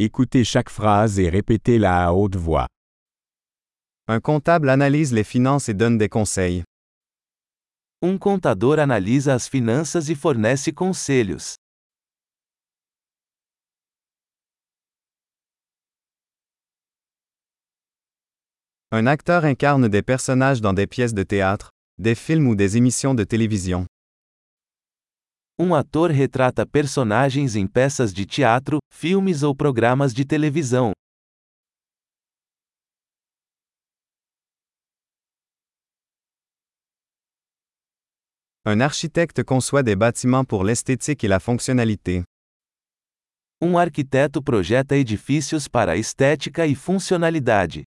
Écoutez chaque phrase et répétez-la à haute voix. Un comptable analyse les finances et donne des conseils. Um contador analisa as finanças e fornece conselhos. Un acteur incarne des personnages dans des pièces de théâtre, des films ou des émissions de télévision. Um ator retrata personagens em peças de teatro, filmes ou programas de televisão. Un architecte conçoit des bâtiments pour l'esthétique et la fonctionnalité. Um arquiteto projeta edifícios para a estética e funcionalidade.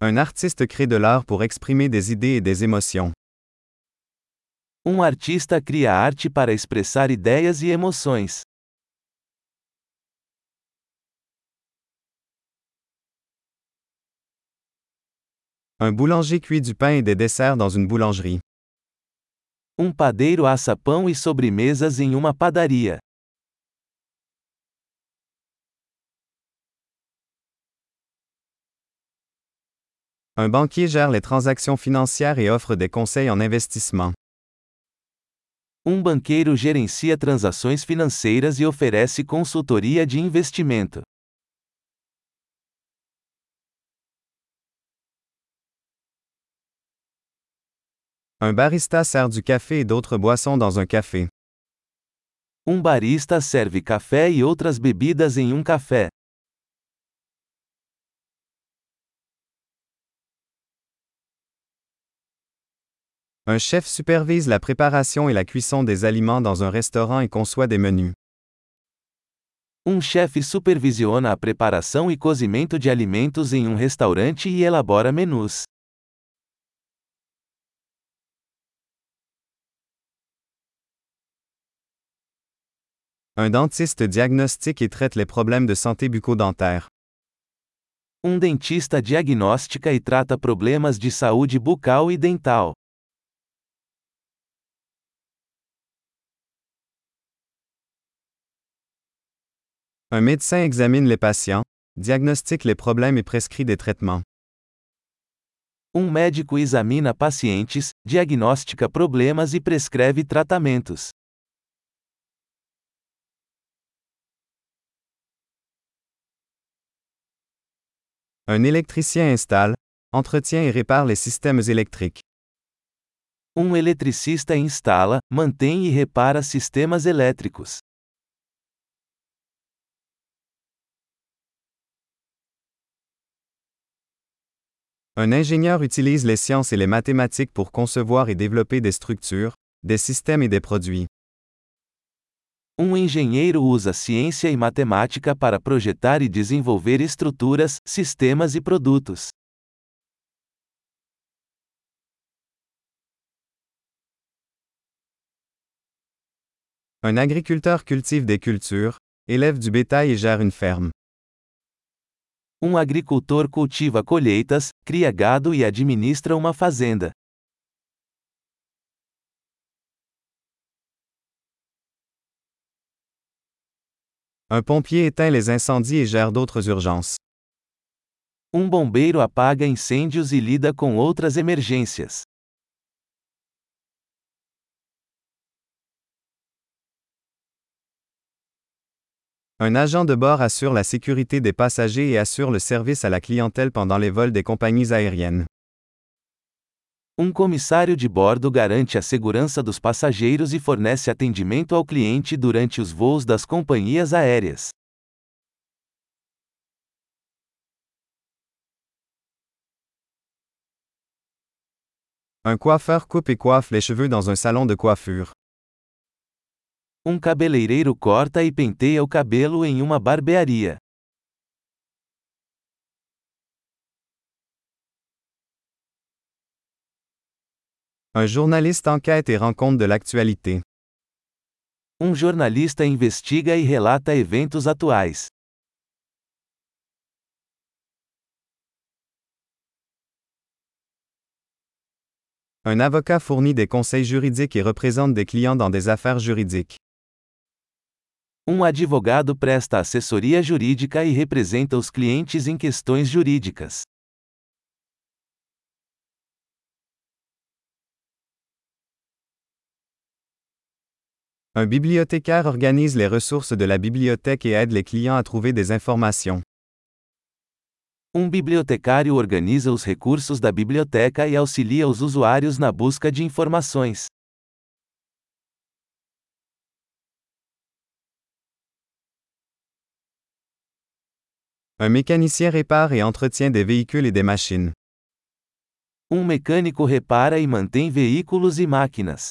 Un artiste crée de l'art pour exprimer des idées et des émotions. Um artista cria arte para expressar ideias e emoções. Un boulanger cuit du pain et des desserts dans une boulangerie. Um padeiro assa pão e sobremesas em uma padaria. Un banquier gère les transactions financières et offre des conseils en investissement. Um banqueiro gerencia transações financeiras e oferece consultoria de investimento. Un barista sert du café et d'autres boissons dans un café. Um barista serve café e outras bebidas em um café. Un chef supervise la préparation et la cuisson des aliments dans un restaurant et conçoit des menus. Um chefe supervisiona a preparação e cozimento de alimentos em um restaurante e elabora menus. Un dentiste diagnostique et traite les problèmes de santé bucco-dentaire. Um dentista diagnostica e trata problemas de saúde bucal e dental. Un médecin examine les patients, diagnostique les problèmes et prescrit des traitements. Um médico examina pacientes, diagnostica problemas e prescreve tratamentos. Un électricien installe, entretient et répare les systèmes électriques. Um eletricista instala, mantém e repara sistemas elétricos. Un ingénieur utilise les sciences et les mathématiques pour concevoir et développer des structures, des systèmes et des produits. Um engenheiro usa ciência e matemática para projetar e desenvolver estruturas, sistemas e produtos. Un agriculteur cultive des cultures, élève du bétail et gère une ferme. Um agricultor cultiva colheitas, cria gado e administra uma fazenda. Un pompier éteint les incendies et gère d'autres urgences. Um bombeiro apaga incêndios e lida com outras emergências. Un agent de bord assure la sécurité des passagers et assure le service à la clientèle pendant les vols des compagnies aériennes. Um comissário de bordo garante a segurança dos passageiros e fornece atendimento ao cliente durante os voos das companhias aéreas. Un coiffeur coupe et coiffe les cheveux dans un salon de coiffure. Um cabeleireiro corta e penteia o cabelo em uma barbearia. Un journaliste enquête et rend compte de l'actualité. Um jornalista investiga e relata eventos atuais. Un avocat fournit des conseils juridiques et représente des clients dans des affaires juridiques. Um advogado presta assessoria jurídica e representa os clientes em questões jurídicas. Un bibliothécaire organise les ressources de la bibliothèque et aide les clients à trouver des informations. Um bibliotecário organiza os recursos da biblioteca e auxilia os usuários na busca de informações. Un mécanicien répare et entretient des véhicules et des machines. Um mecânico repara e mantém veículos e máquinas.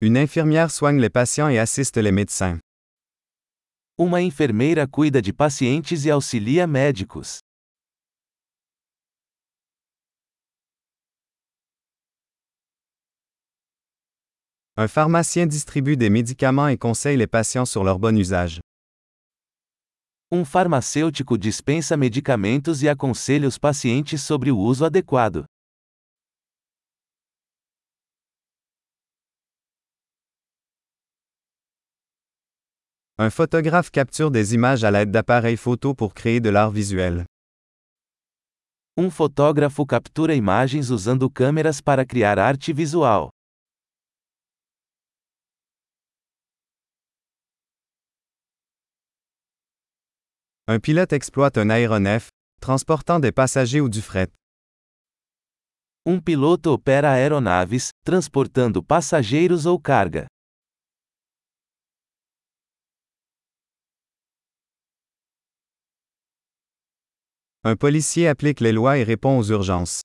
Une infirmière soigne les patients et assiste les médecins. Uma enfermeira cuida de pacientes e auxilia médicos. Un pharmacien distribue des médicaments et conseille les patients sur leur bon usage. Um farmacêutico dispensa medicamentos e aconselha os pacientes sobre o uso adequado. Un photographe capture des images à l'aide d'appareils photo pour créer de l'art visuel. Um fotógrafo captura imagens usando câmeras para criar arte visual. Un pilote exploite un aéronef, transportant des passagers ou du fret. Um piloto opera aeronaves, transportando passageiros ou carga. Un policier applique les lois et répond aux urgences.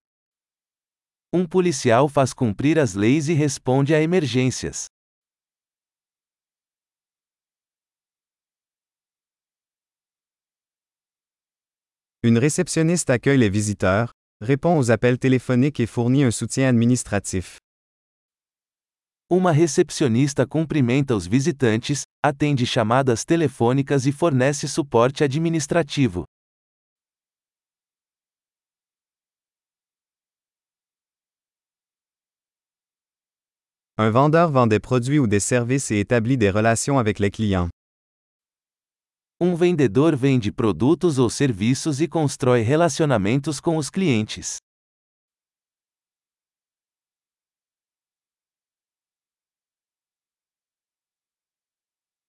Um policial faz cumprir as leis e responde a emergências. Une réceptionniste accueille les visiteurs, répond aux appels téléphoniques et fournit un soutien administratif. Uma recepcionista cumprimenta os visitantes, atende chamadas telefônicas e fornece suporte administrativo. Un vendeur vend des produits ou des services et établit des relations avec les clients. Um vendedor vende produtos ou serviços e constrói relacionamentos com os clientes.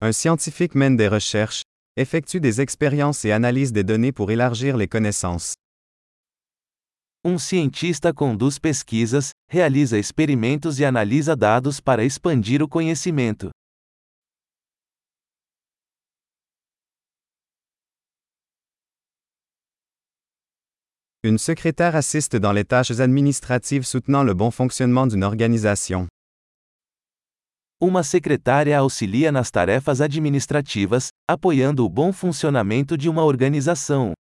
Un scientifique mène des recherches, effectue des expériences et analyse des données pour élargir les connaissances. Um cientista conduz pesquisas, realiza experimentos e analisa dados para expandir o conhecimento. Une secrétaire assiste dans les tâches administratives soutenant le bon fonctionnement d'une organisation. Uma secretária auxilia nas tarefas administrativas, apoiando o bom funcionamento de uma organização.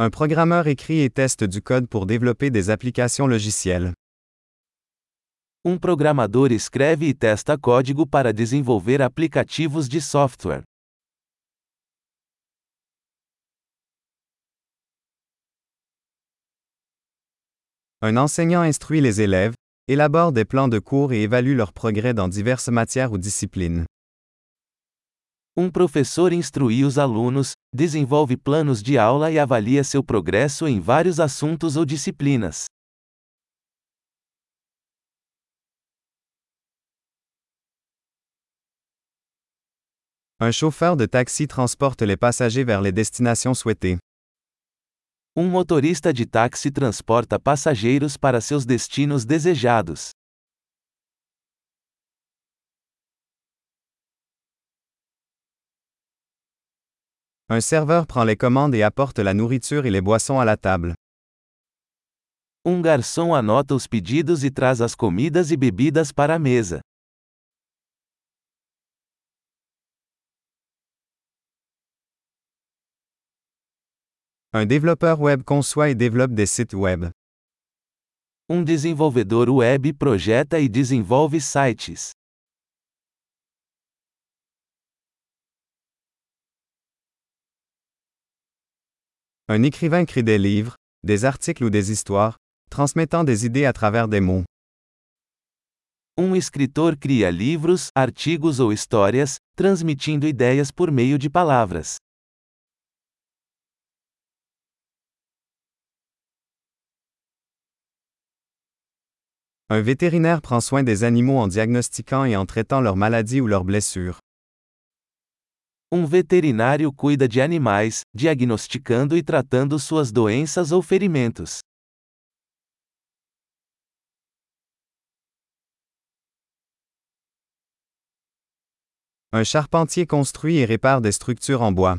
Un programmeur écrit et teste du code pour développer des applications logicielles. Um programador escreve e testa código para desenvolver aplicativos de software. Un enseignant instruit les élèves, élabore des plans de cours et évalue leur progrès dans diverses matières ou disciplines. Um professor instrui os alunos, desenvolve planos de aula e avalia seu progresso em vários assuntos ou disciplinas. Un chauffeur de taxi transporte les passagers vers les destinations souhaitées. Um motorista de táxi transporta passageiros para seus destinos desejados. Un serveur prend les commandes et apporte la nourriture et les boissons à la table. Um garçom anota os pedidos e traz as comidas e bebidas para a mesa. Un développeur web conçoit et développe des sites web. Um desenvolvedor web projeta e desenvolve sites. Un écrivain crée des livres, des articles ou des histoires, transmettant des idées à travers des mots. Um escritor cria livros, artigos ou histórias, transmitindo ideias por meio de palavras. Un vétérinaire prend soin des animaux en diagnostiquant et en traitant leurs maladies ou leurs blessures. Um veterinário cuida de animais, diagnosticando e tratando suas doenças ou ferimentos. Un charpentier construit et répare des structures en bois.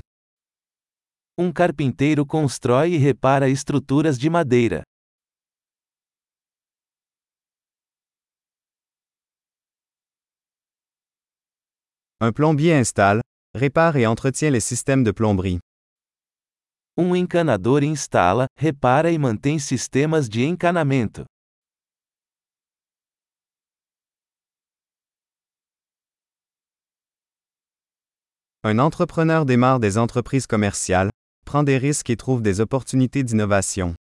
Um carpinteiro constrói e repara estruturas de madeira. Un plombier installe, répare et entretient les systèmes de plomberie. Um encanador instala, repara e mantém sistemas de encanamento. Un entrepreneur démarre des entreprises commerciales, prend des risques et trouve des opportunités d'innovation.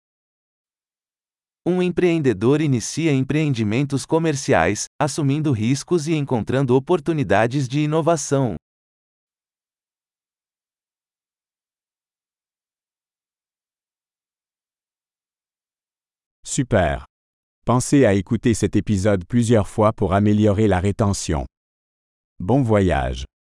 Um empreendedor inicia empreendimentos comerciais, assumindo riscos e encontrando oportunidades de inovação. Super. Pensez à écouter cet épisode plusieurs fois pour améliorer la rétention. Bon voyage.